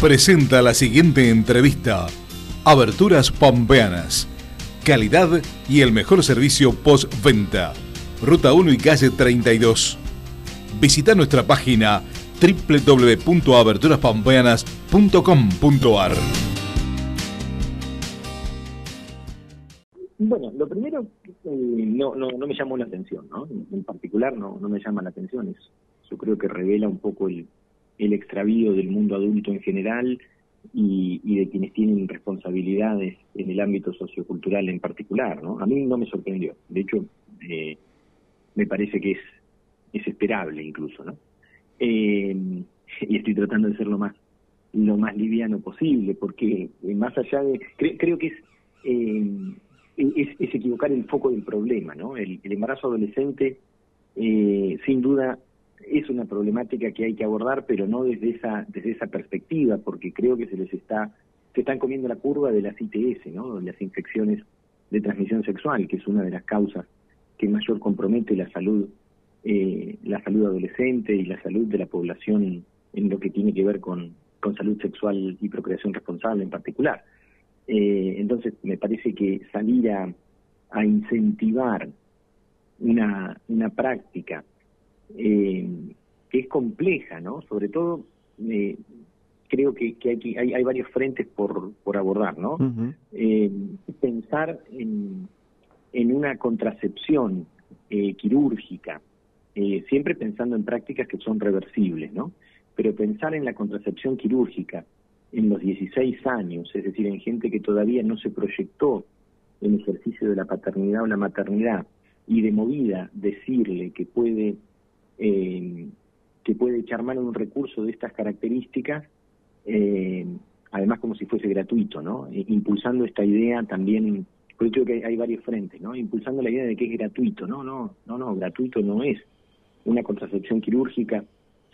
presenta la siguiente entrevista. Aberturas Pampeanas. Calidad y el mejor servicio postventa. Ruta 1 y calle 32. Visita nuestra página www.aberturaspampeanas.com.ar. Bueno, lo primero eh, no, no, me llamó la atención, ¿no? En particular no, no me llama la atención. Es, yo creo que revela un poco el, el extravío del mundo adulto en general y, de quienes tienen responsabilidades en el ámbito sociocultural en particular. ¿no? A mí no me sorprendió. De hecho, eh, me parece que es, es esperable incluso. ¿no? Eh, y estoy tratando de ser lo más lo más liviano posible, porque eh, más allá de... creo que es, es, es, equivocar el foco del problema, ¿no? El, el embarazo adolescente, sin duda, es una problemática que hay que abordar, pero no desde esa desde esa perspectiva, porque creo que se les está se están comiendo la curva de las ITS, ¿no? Las infecciones de transmisión sexual, que es una de las causas que mayor compromete la salud eh, la salud adolescente y la salud de la población en lo que tiene que ver con, con salud sexual y procreación responsable en particular. Eh, entonces, me parece que salir a, a incentivar una, una práctica eh, que es compleja, ¿no? Sobre todo, eh, creo que, que, hay, hay, hay, varios frentes por, por abordar, ¿no? eh, pensar en, en una contracepción eh, quirúrgica, siempre pensando en prácticas que son reversibles, ¿no? Pero pensar en la contracepción quirúrgica en los 16 años, es decir, en gente que todavía no se proyectó en ejercicio de la paternidad o la maternidad, y de movida decirle que puede eh, que puede echar mano de un recurso de estas características, eh, además como si fuese gratuito, ¿no? E impulsando esta idea también, por eso que hay, varios frentes, ¿no? Impulsando la idea de que es gratuito, no, no, no, no, gratuito no es. Una contracepción quirúrgica,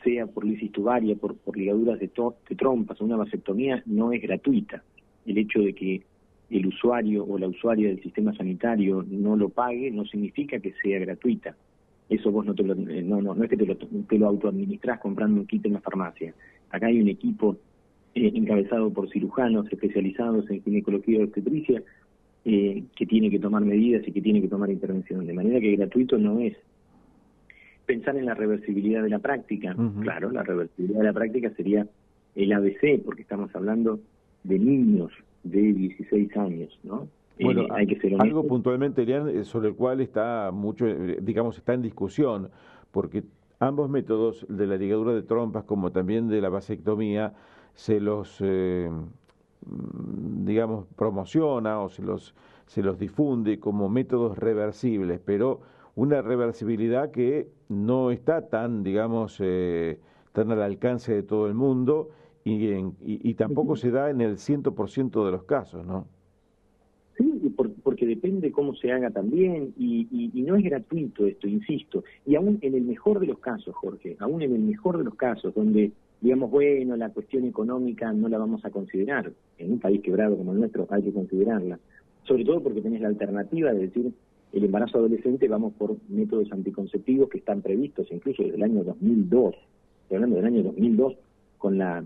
sea por lisis tubaria, por, por ligaduras de, de trompas una vasectomía, no es gratuita. El hecho de que el usuario o la usuaria del sistema sanitario no lo pague no significa que sea gratuita eso vos no te lo, eh, no, no, no es que te lo, te lo autoadministrás comprando un kit en la farmacia. Acá hay un equipo eh, encabezado por cirujanos especializados en ginecología y obstetricia eh, que tiene que tomar medidas y que tiene que tomar intervención. De manera que gratuito no es. Pensar en la reversibilidad de la práctica. Claro, la reversibilidad de la práctica sería el ABC, porque estamos hablando de niños de 16 años, ¿no? Bueno, eh, hay que ser algo puntualmente, eh, sobre el cual está mucho, eh, digamos, está en discusión, porque ambos métodos, de la ligadura de trompas como también de la vasectomía, se los, digamos, promociona o se los, se los difunde como métodos reversibles, pero una reversibilidad que no está tan, digamos, tan al alcance de todo el mundo y, y, y tampoco se da en el 100% de los casos, ¿no? Depende cómo se haga también y, y, no es gratuito esto, insisto. Y aún en el mejor de los casos, Jorge, aún en el mejor de los casos, donde digamos, bueno, la cuestión económica no la vamos a considerar, en un país quebrado como el nuestro hay que considerarla, sobre todo porque tenés la alternativa de decir, el embarazo adolescente vamos por métodos anticonceptivos que están previstos incluso desde el año 2002, estoy hablando del año 2002 con la,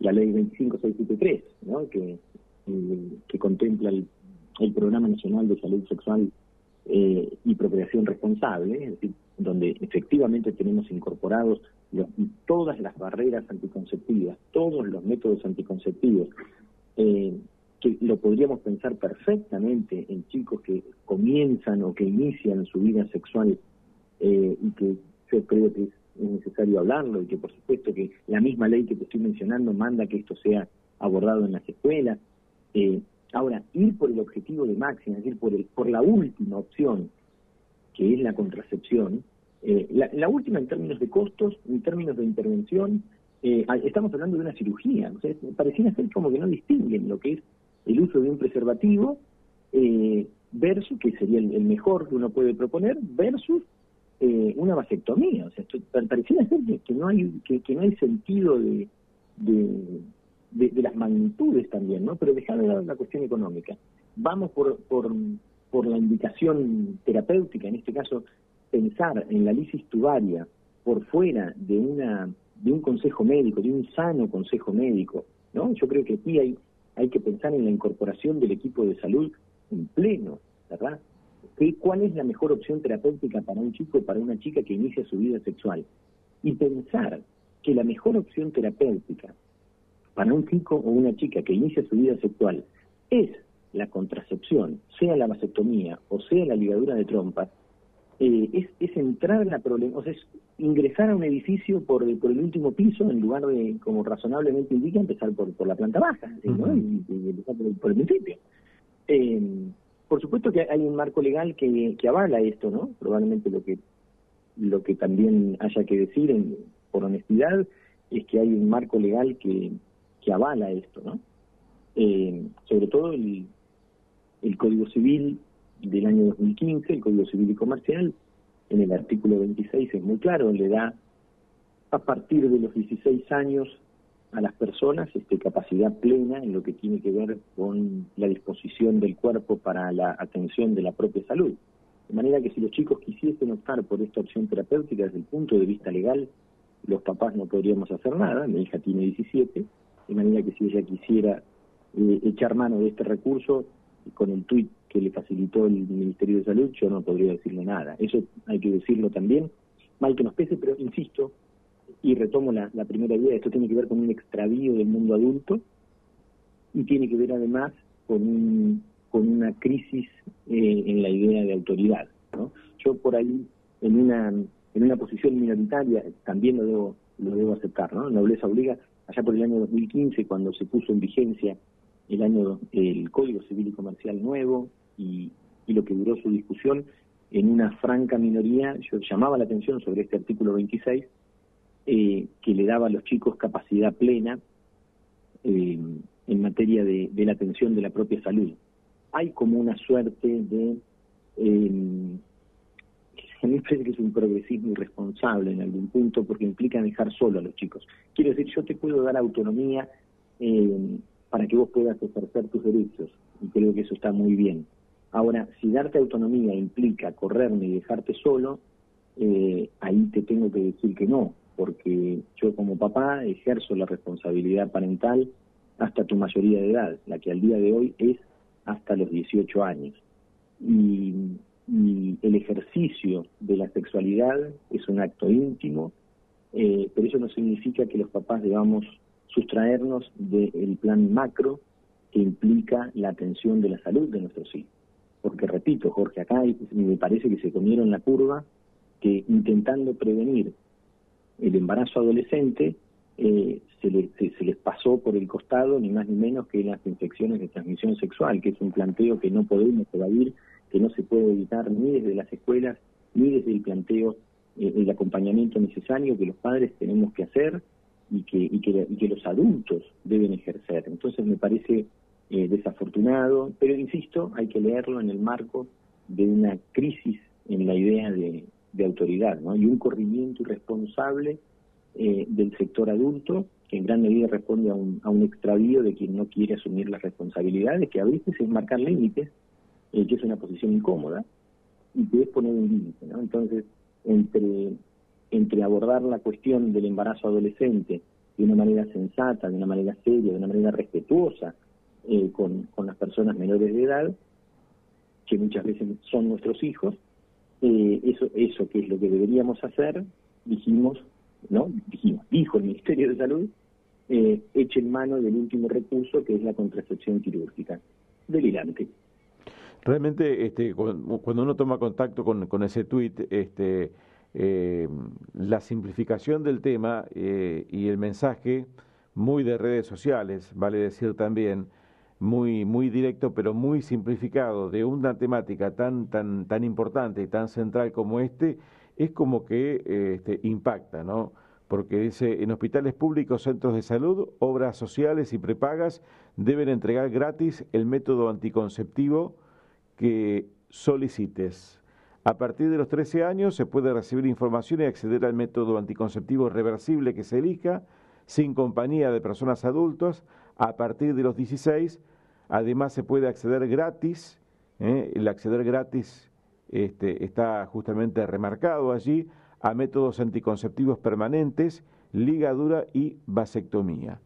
la ley 25673, ¿no? que que contempla el, Programa Nacional de Salud Sexual eh, y Procreación Responsable, es decir, donde efectivamente tenemos incorporados todas las barreras anticonceptivas, todos los métodos anticonceptivos, eh, que lo podríamos pensar perfectamente en chicos que comienzan o que inician su vida sexual eh, y que yo creo que es necesario hablarlo y que por supuesto que la misma ley que te estoy mencionando manda que esto sea abordado en las escuelas, eh, ahora, ir por el objetivo de máxima, es decir, por, el, por la última opción, que es la contracepción, eh, la, última en términos de costos, en términos de intervención, eh, estamos hablando de una cirugía, o sea, pareciera ser como que no distinguen lo que es el uso de un preservativo versus, que sería el, mejor que uno puede proponer, versus una vasectomía. O sea, pareciera ser que, no hay que, no hay sentido de, las magnitudes también, ¿no? Pero dejar de la cuestión económica. Vamos por, por, por la indicación terapéutica, en este caso, pensar en la lisis tubaria por fuera de una de un consejo médico, de un sano consejo médico, ¿no? Yo creo que aquí hay, hay que pensar en la incorporación del equipo de salud en pleno, ¿verdad? ¿Cuál es la mejor opción terapéutica para un chico o para una chica que inicia su vida sexual? Y pensar que la mejor opción terapéutica para un chico o una chica que inicia su vida sexual es la contracepción, sea la vasectomía o sea la ligadura de trompas, eh, es, es, entrar en la problema, o sea, es ingresar a un edificio por, por el último piso en lugar de, como razonablemente indica, empezar por, por la planta baja, ¿no? y, empezar por, el principio. Eh, por supuesto que hay un marco legal que, que avala esto, ¿no? Probablemente lo que lo que también haya que decir en, por honestidad es que hay un marco legal que, que avala esto, ¿no? Eh, sobre todo el, Código Civil del año 2015, el Código Civil y Comercial, en el artículo 26 es muy claro, le da a partir de los 16 años a las personas este, capacidad plena en lo que tiene que ver con la disposición del cuerpo para la atención de la propia salud. De manera que si los chicos quisiesen optar por esta opción terapéutica desde el punto de vista legal, los papás no podríamos hacer nada, mi hija tiene 17, de manera que si ella quisiera eh, echar mano de este recurso, con el tuit que le facilitó el Ministerio de Salud, yo no podría decirle nada. Eso hay que decirlo también, mal que nos pese, pero insisto, y retomo la, primera idea, esto tiene que ver con un extravío del mundo adulto y tiene que ver además con, un, con una crisis eh, en la idea de autoridad. ¿no? Yo por ahí, en una, en una posición minoritaria, también lo debo, lo debo aceptar, ¿no? Nobleza obliga, allá por el año 2015, cuando se puso en vigencia el año el Código Civil y Comercial nuevo, y, lo que duró su discusión, en una franca minoría, yo llamaba la atención sobre este artículo 26, eh, que le daba a los chicos capacidad plena eh, en materia de, la atención de la propia salud. Hay como una suerte de... Eh, a mí parece que es un progresismo irresponsable en algún punto porque implica dejar solo a los chicos. Quiero decir, yo te puedo dar autonomía para que vos puedas ejercer tus derechos y creo que eso está muy bien. Ahora, si darte autonomía implica correrme y dejarte solo, eh, ahí te tengo que decir que no, porque yo como papá ejerzo la responsabilidad parental hasta tu mayoría de edad, la que al día de hoy es hasta los 18 años. Y, el ejercicio de la sexualidad es un acto íntimo, eh, pero eso no significa que los papás debamos sustraernos del plan macro que implica la atención de la salud de nuestros hijos. Porque repito, Jorge, acá me parece que se comieron la curva, que intentando prevenir el embarazo adolescente, eh, se, se, les pasó por el costado ni más ni menos que las infecciones de transmisión sexual, que es un planteo que no podemos evadir, que no se puede evitar ni desde las escuelas, ni desde el planteo, eh, el acompañamiento necesario que los padres tenemos que hacer y que, y que, los adultos deben ejercer. Entonces me parece eh, desafortunado, pero insisto, hay que leerlo en el marco de una crisis en la idea de, autoridad, ¿no? Y un corrimiento irresponsable eh, del sector adulto que en gran medida responde a un, a un extravío de quien no quiere asumir las responsabilidades, que a veces es marcar límites, eh, que es una posición incómoda, y que es poner un límite, ¿no? Entonces, entre, entre abordar la cuestión del embarazo adolescente de una manera sensata, de una manera seria, de una manera respetuosa, eh, con, con las personas menores de edad, que muchas veces son nuestros hijos, eh, eso, eso que es lo que deberíamos hacer, dijimos, ¿no? Dijimos, dijo el Ministerio de Salud, eh, eche en mano del último recurso que es la contracepción quirúrgica. Delirante. Realmente, este, cuando uno toma contacto con, con ese tuit, este, eh, la simplificación del tema y el mensaje muy de redes sociales, vale decir también, muy, muy directo, pero muy simplificado de una temática tan, tan, tan importante y tan central como este, es como que este, impacta, ¿no? Porque dice, en hospitales públicos, centros de salud, obras sociales y prepagas deben entregar gratis el método anticonceptivo que solicites. A partir de los 13 años se puede recibir información y acceder al método anticonceptivo reversible que se elija, sin compañía de personas adultas, a partir de los 16 Además se puede acceder gratis, ¿eh? el acceder gratis este, está justamente remarcado allí, a métodos anticonceptivos permanentes ligadura y vasectomía.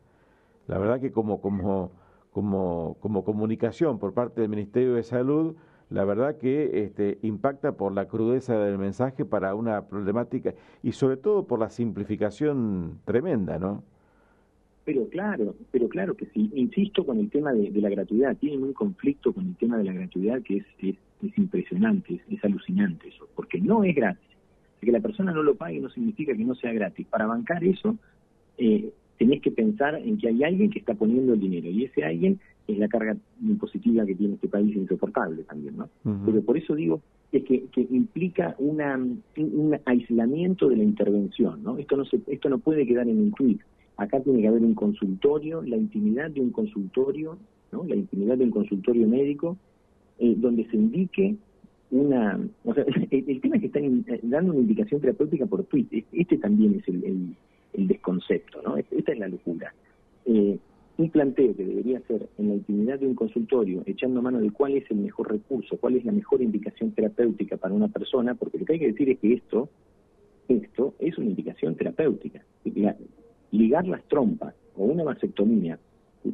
La verdad que como, como, como, como comunicación por parte del Ministerio de Salud, la verdad que este, impacta por la crudeza del mensaje para una problemática y sobre todo por la simplificación tremenda, ¿no? Pero claro, pero claro que sí. Insisto con el tema de, la gratuidad. Tienen un conflicto con el tema de la gratuidad que es, es, impresionante, es, alucinante eso, porque no es gratis. Que la persona no lo pague no significa que no sea gratis. Para bancar eso, eh, tenés que pensar en que hay alguien que está poniendo el dinero y ese alguien es la carga impositiva que tiene este país insoportable también, ¿no? Pero por eso digo es que, que implica una, un aislamiento de la intervención, ¿no? Esto no se, esto no puede quedar en un tweet Acá tiene que haber un consultorio, la intimidad de un consultorio, ¿no? la intimidad de un consultorio médico, eh, donde se indique una... O sea, el, tema es que están eh, dando una indicación terapéutica por tweet. Este también es el, desconcepto, ¿no? Esta es la locura. Eh, un planteo que debería ser en la intimidad de un consultorio, echando mano de cuál es el mejor recurso, cuál es la mejor indicación terapéutica para una persona, porque lo que hay que decir es que esto, esto es una indicación terapéutica ligar las trompas o una vasectomía,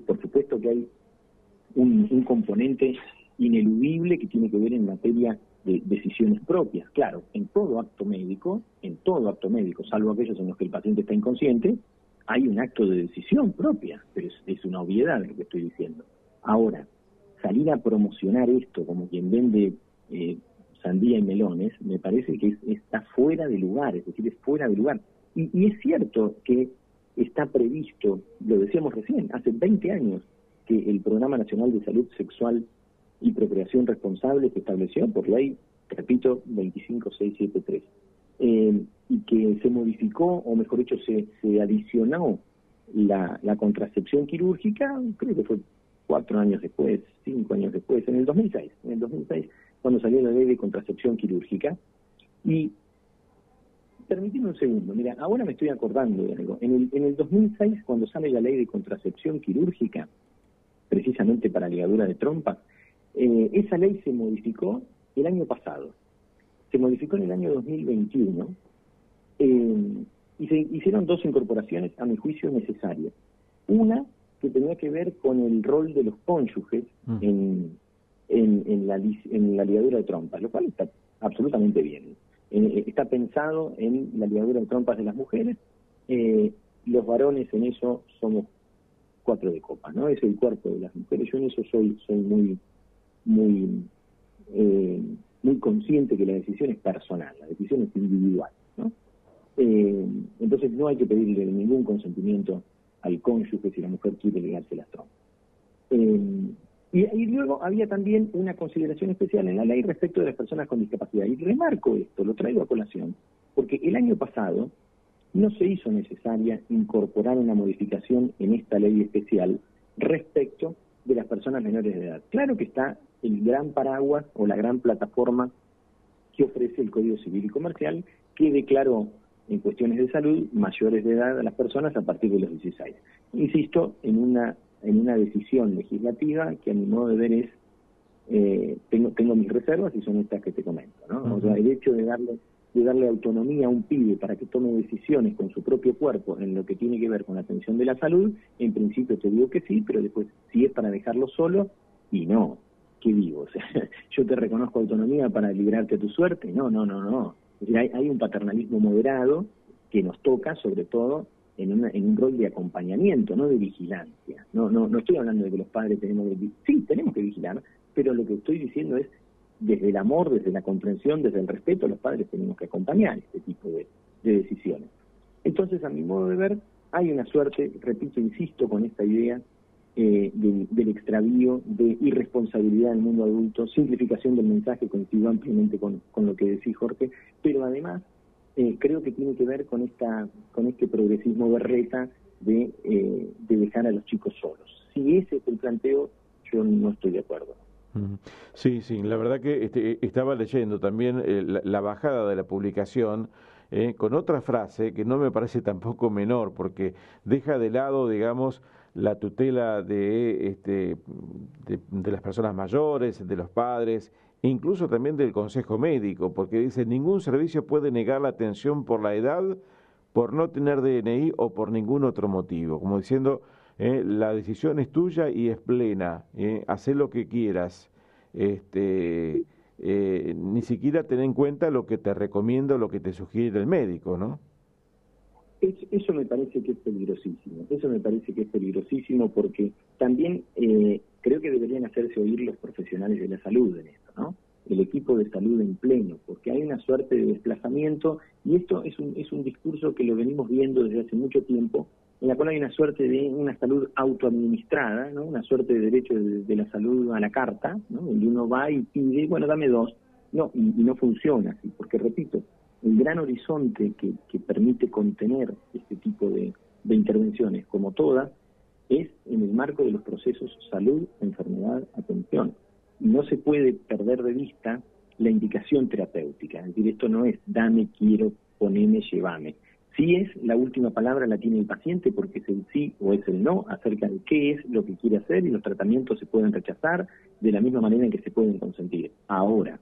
por supuesto que hay un, componente ineludible que tiene que ver en materia de decisiones propias. Claro, en todo acto médico, en todo acto médico, salvo aquellos en los que el paciente está inconsciente, hay un acto de decisión propia, pero es, una obviedad lo que estoy diciendo. Ahora, salir a promocionar esto como quien vende eh, sandía y melones, me parece que está fuera de lugar, es decir, es fuera de lugar. y es cierto que está previsto, lo decíamos recién, hace 20 años que el Programa Nacional de Salud Sexual y Procreación Responsable se estableció por ley, repito, 25673, eh, y que se modificó, o mejor dicho, se, se adicionó la, la contracepción quirúrgica, creo que fue cuatro años después, cinco años después, en el 2006, en el 2006, cuando salió la ley de contracepción quirúrgica, y Permitime un segundo, mira, ahora me estoy acordando de algo. En el, en el 2006, cuando sale la ley de contracepción quirúrgica, precisamente para ligadura de trompa, eh, esa ley se modificó el año pasado. Se modificó en el año 2021 eh, y se hicieron dos incorporaciones, a mi juicio, necesarias. Una que tenía que ver con el rol de los cónyuges mm. en, en, la, en la ligadura de trompa, lo cual está absolutamente bien. Eh, está pensado en la ligadura de trompas de las mujeres. Eh, los varones en eso somos cuatro de copa, ¿no? Es el cuerpo de las mujeres. Yo en eso soy soy muy muy eh, muy consciente que la decisión es personal, la decisión es individual, ¿no? entonces no hay que pedirle ningún consentimiento al cónyuge si la mujer quiere ligarse las trompas. Y, luego había también una consideración especial en la ley respecto de las personas con discapacidad. Y remarco esto, lo traigo a colación, porque el año pasado no se hizo necesaria incorporar una modificación en esta ley especial respecto de las personas menores de edad. Claro que está el gran paraguas o la gran plataforma que ofrece el Código Civil y Comercial, que declaró en cuestiones de salud mayores de edad a las personas a partir de los 16. Insisto, en una en una decisión legislativa que a mi modo de ver es, eh, tengo, tengo mis reservas y son estas que te comento, ¿no? O sea, el hecho de darle, de darle autonomía a un pibe para que tome decisiones con su propio cuerpo en lo que tiene que ver con la atención de la salud, en principio te digo que sí, pero después si es para dejarlo solo, y no, ¿qué digo? O sea, yo te reconozco autonomía para librarte a tu suerte, no, no, no, no. Hay, hay un paternalismo moderado que nos toca, sobre todo, en, en un rol de acompañamiento, no de vigilancia. No, no, no estoy hablando de que los padres tenemos que... Sí, tenemos que vigilar, pero lo que estoy diciendo es, desde el amor, desde la comprensión, desde el respeto, los padres tenemos que acompañar este tipo de, decisiones. Entonces, a mi modo de ver, hay una suerte, repito, insisto con esta idea, eh, del extravío, de irresponsabilidad del mundo adulto, simplificación del mensaje, coincido ampliamente con, lo que decís, Jorge, pero además eh, creo que tiene que ver con esta con este progresismo berreta de, eh, de dejar a los chicos solos. Si ese es el planteo, yo no estoy de acuerdo. Sí, sí, la verdad que este, estaba leyendo también eh, la, bajada de la publicación con otra frase que no me parece tampoco menor, porque deja de lado, digamos, la tutela de, este, de las personas mayores, de los padres incluso también del Consejo Médico, porque dice, ningún servicio puede negar la atención por la edad por no tener DNI o por ningún otro motivo, como diciendo, eh, la decisión es tuya y es plena, eh, haz lo que quieras, este, eh, ni siquiera tener en cuenta lo que te recomienda lo que te sugiere el médico, ¿no? Eso me parece que es peligrosísimo, eso me parece que es peligrosísimo porque también eh, creo que deberían hacerse oír los profesionales de la salud en esto, ¿no? El equipo de salud en pleno, porque hay una suerte de desplazamiento y esto es un, es un discurso que lo venimos viendo desde hace mucho tiempo, en la cual hay una suerte de una salud autoadministrada, ¿no? Una suerte de derecho de, la salud a la carta, ¿no? Donde uno va y pide, bueno, dame dos, no, y, y no funciona así, porque repito, el gran horizonte que, permite contener este tipo de, intervenciones, como todas, es en el marco de los procesos salud, enfermedad, atención. No se puede perder de vista la indicación terapéutica. Es decir, esto no es dame, quiero, poneme, llévame. Sí es la última palabra la tiene el paciente porque es el sí o es el no acerca de qué es lo que quiere hacer y los tratamientos se pueden rechazar de la misma manera en que se pueden consentir. Ahora,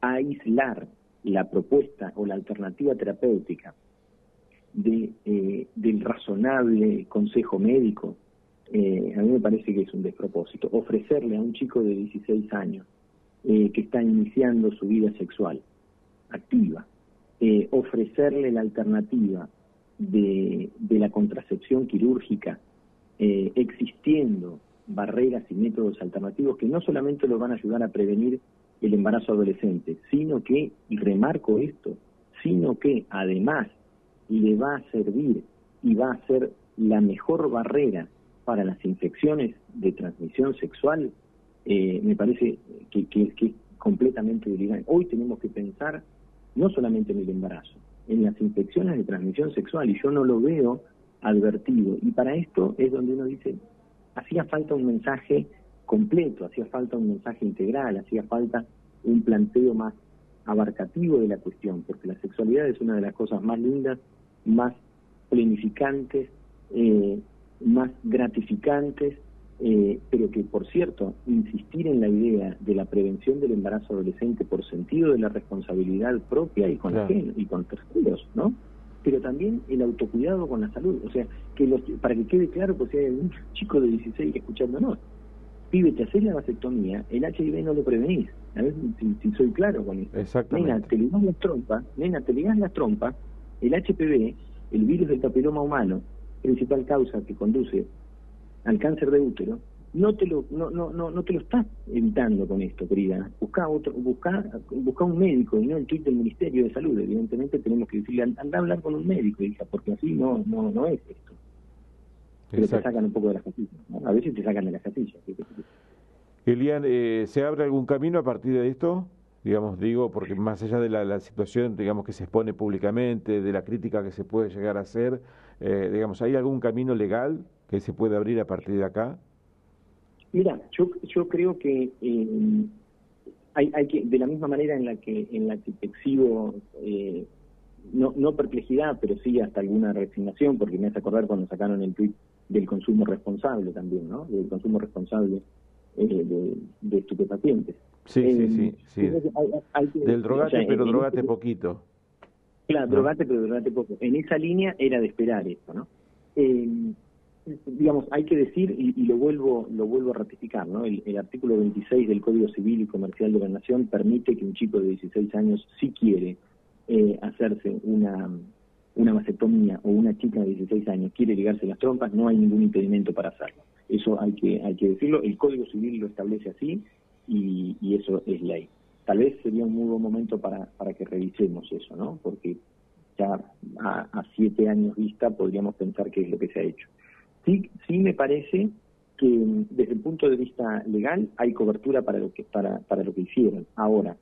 aislar la propuesta o la alternativa terapéutica de, eh, del razonable consejo médico, eh, a mí me parece que es un despropósito. Ofrecerle a un chico de 16 años eh, que está iniciando su vida sexual activa, ofrecerle la alternativa de, de la contracepción quirúrgica, existiendo barreras y métodos alternativos que no solamente lo van a ayudar a prevenir el embarazo adolescente, sino que, y remarco esto, sino que además le va a servir y va a ser la mejor barrera para las infecciones de transmisión sexual, eh, me parece que, que, es completamente delirante. Hoy tenemos que pensar no solamente en el embarazo, en las infecciones de transmisión sexual, y yo no lo veo advertido. Y para esto es donde uno dice, hacía falta un mensaje completo, hacía falta un mensaje integral, hacía falta un planteo más abarcativo de la cuestión, porque la sexualidad es una de las cosas más lindas, más planificantes, eh, más gratificantes, eh, pero que, por cierto, insistir en la idea de la prevención del embarazo adolescente por sentido de la responsabilidad propia y con, y con terceros, ¿no? Pero también el autocuidado con la salud, o sea, que los, para que quede claro, pues si hay un chico de 16 escuchándonos, pibe, te haces la vasectomía, el HIV no lo prevenís. A ver si, soy claro con eso. Exactamente. Nena, te ligas las trompas, nena, te ligas las trompas, el HPV, el virus del papiloma humano, principal causa que conduce al cáncer de útero, no te lo no no no, no te lo estás evitando con esto, querida. Busca otro busca busca un médico y no el tweet del Ministerio de Salud. Evidentemente tenemos que decirle anda a hablar con un médico, hija, porque así no no no es esto pero te sacan un poco de las casillas. A veces te sacan de las casillas. Elian, eh, ¿se abre algún camino a partir de esto? Digamos, digo, porque más allá de la, situación, digamos, que se expone públicamente, de la crítica que se puede llegar a hacer, eh, digamos, ¿hay algún camino legal que se puede abrir a partir de acá? Mira, yo, yo creo que eh, hay, hay que, de la misma manera en la que en la que exhibo no, no perplejidad, pero sí hasta alguna resignación, porque me hace acordar cuando sacaron el tweet del consumo responsable también, ¿no? Del consumo responsable eh, de, estupefacientes. Sí, sí, eh, sí. Del drogate, pero drogate poquito. Claro, drogate, pero drogate poco. En esa línea era de esperar esto, ¿no? Eh, digamos, hay que decir, y, lo vuelvo lo vuelvo a ratificar, ¿no? El, el, artículo 26 del Código Civil y Comercial de la Nación permite que un chico de 16 años, si quiere, eh, hacerse una, una mastectomía o una chica de 16 años quiere ligarse las trompas, no hay ningún impedimento para hacerlo. Eso hay que, hay que decirlo, el Código Civil lo establece así y, eso es ley. Tal vez sería un muy buen momento para, para que revisemos eso, ¿no? Porque ya a, siete años vista podríamos pensar que es lo que se ha hecho. Sí, sí me parece que desde el punto de vista legal hay cobertura para lo que, para, para lo que hicieron. Ahora,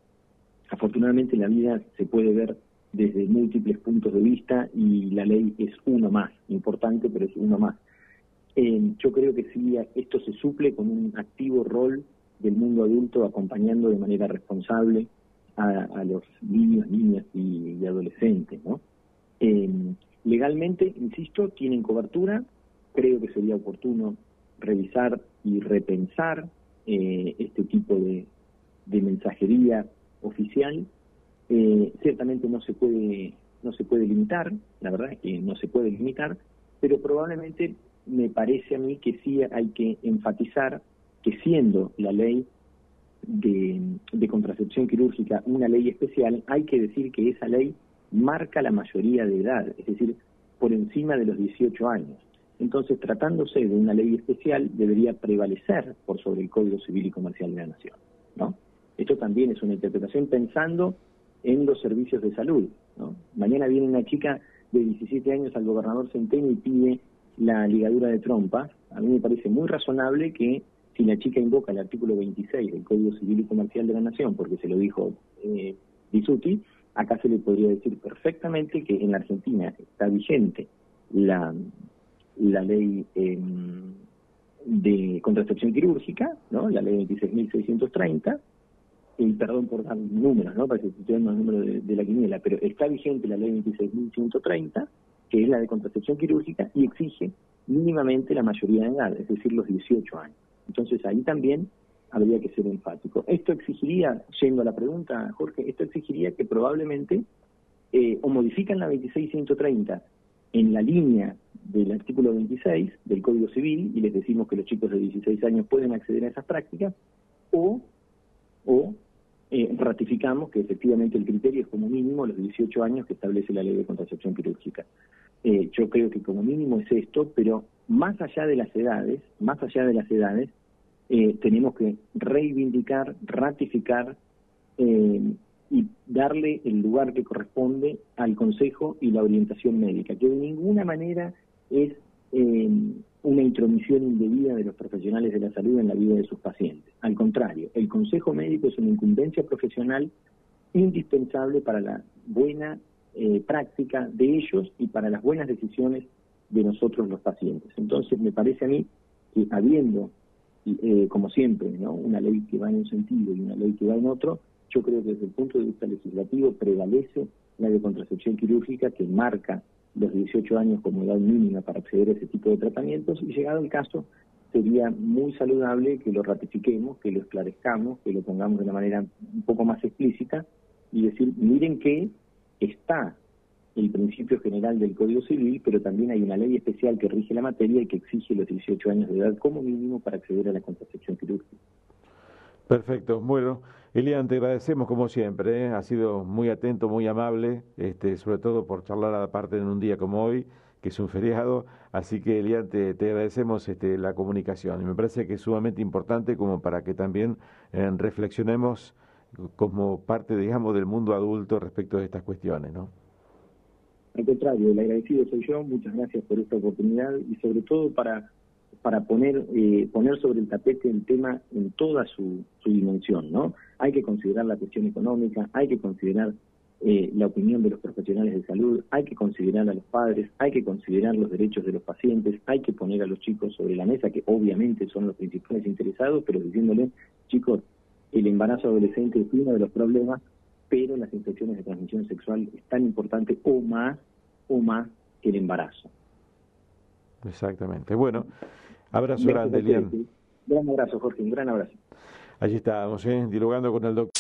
Afortunadamente la vida se puede ver desde múltiples puntos de vista y la ley es uno más, importante, pero es uno más. Eh, yo creo que sí, esto se suple con un activo rol del mundo adulto acompañando de manera responsable a, los niños, niñas y, adolescentes. ¿no? Eh, legalmente, insisto, tienen cobertura, creo que sería oportuno revisar y repensar eh, este tipo de, de mensajería oficial. Eh, ciertamente no se puede no se puede limitar, la verdad es que no se puede limitar, pero probablemente me parece a mí que sí hay que enfatizar que siendo la ley de, de, contracepción quirúrgica una ley especial, hay que decir que esa ley marca la mayoría de edad, es decir, por encima de los 18 años. Entonces, tratándose de una ley especial, debería prevalecer por sobre el Código Civil y Comercial de la Nación. ¿no? Esto también es una interpretación pensando en los servicios de salud. ¿no? Mañana viene una chica de 17 años al gobernador Centeno y pide la ligadura de trompa. A mí me parece muy razonable que si la chica invoca el artículo 26 del Código Civil y Comercial de la Nación, porque se lo dijo eh, acá se le podría decir perfectamente que en la Argentina está vigente la, la ley em, de contracepción quirúrgica, ¿no? la ley 26.630, y perdón por dar números, ¿no? para que estoy dando el número de, la quiniela, pero está vigente la ley 26.130, que es la de contracepción quirúrgica, y exige mínimamente la mayoría de edad, es decir, los 18 años. Entonces ahí también habría que ser enfático. Esto exigiría, yendo a la pregunta, Jorge, esto exigiría que probablemente eh, o modifican la 26.130 en la línea del artículo 26 del Código Civil y les decimos que los chicos de 16 años pueden acceder a esas prácticas, o, o eh, ratificamos que efectivamente el criterio es como mínimo los 18 años que establece la ley de contracepción quirúrgica. Eh, yo creo que como mínimo es esto, pero más allá de las edades, más allá de las edades, eh, tenemos que reivindicar, ratificar y darle el lugar que corresponde al consejo y la orientación médica, que de ninguna manera es eh, una intromisión indebida de los profesionales de la salud en la vida de sus pacientes. Al contrario, el consejo médico es una incumbencia profesional indispensable para la buena eh, práctica de ellos y para las buenas decisiones de nosotros los pacientes. Entonces, me parece a mí que habiendo, eh, como siempre, ¿no? una ley que va en un sentido y una ley que va en otro, yo creo que desde el punto de vista legislativo prevalece la de contracepción quirúrgica que marca los 18 años como edad mínima para acceder a ese tipo de tratamientos y llegado el caso sería muy saludable que lo ratifiquemos, que lo esclarezcamos, que lo pongamos de una manera un poco más explícita y decir, miren que está el principio general del Código Civil, pero también hay una ley especial que rige la materia y que exige los 18 años de edad como mínimo para acceder a la contracepción quirúrgica. Perfecto. Bueno, Elian, te agradecemos como siempre. ¿eh? Ha sido muy atento, muy amable, este, sobre todo por charlar aparte en un día como hoy, que es un feriado. Así que, Elian, te, agradecemos este, la comunicación. Y me parece que es sumamente importante como para que también eh, reflexionemos como parte, digamos, del mundo adulto respecto de estas cuestiones, ¿no? Al contrario, el agradecido soy yo. Muchas gracias por esta oportunidad y sobre todo para para poner, eh, poner sobre el tapete el tema en toda su, su, dimensión, ¿no? Hay que considerar la cuestión económica, hay que considerar eh, la opinión de los profesionales de salud, hay que considerar a los padres, hay que considerar los derechos de los pacientes, hay que poner a los chicos sobre la mesa, que obviamente son los principales interesados, pero diciéndole, chicos, el embarazo adolescente es uno de los problemas, pero las infecciones de transmisión sexual es tan importante o más, o más que el embarazo. Exactamente. Bueno. Abrazo grande, Elian. Gran abrazo, Jorge, un gran abrazo. Allí estábamos, ¿eh? dialogando con el doctor.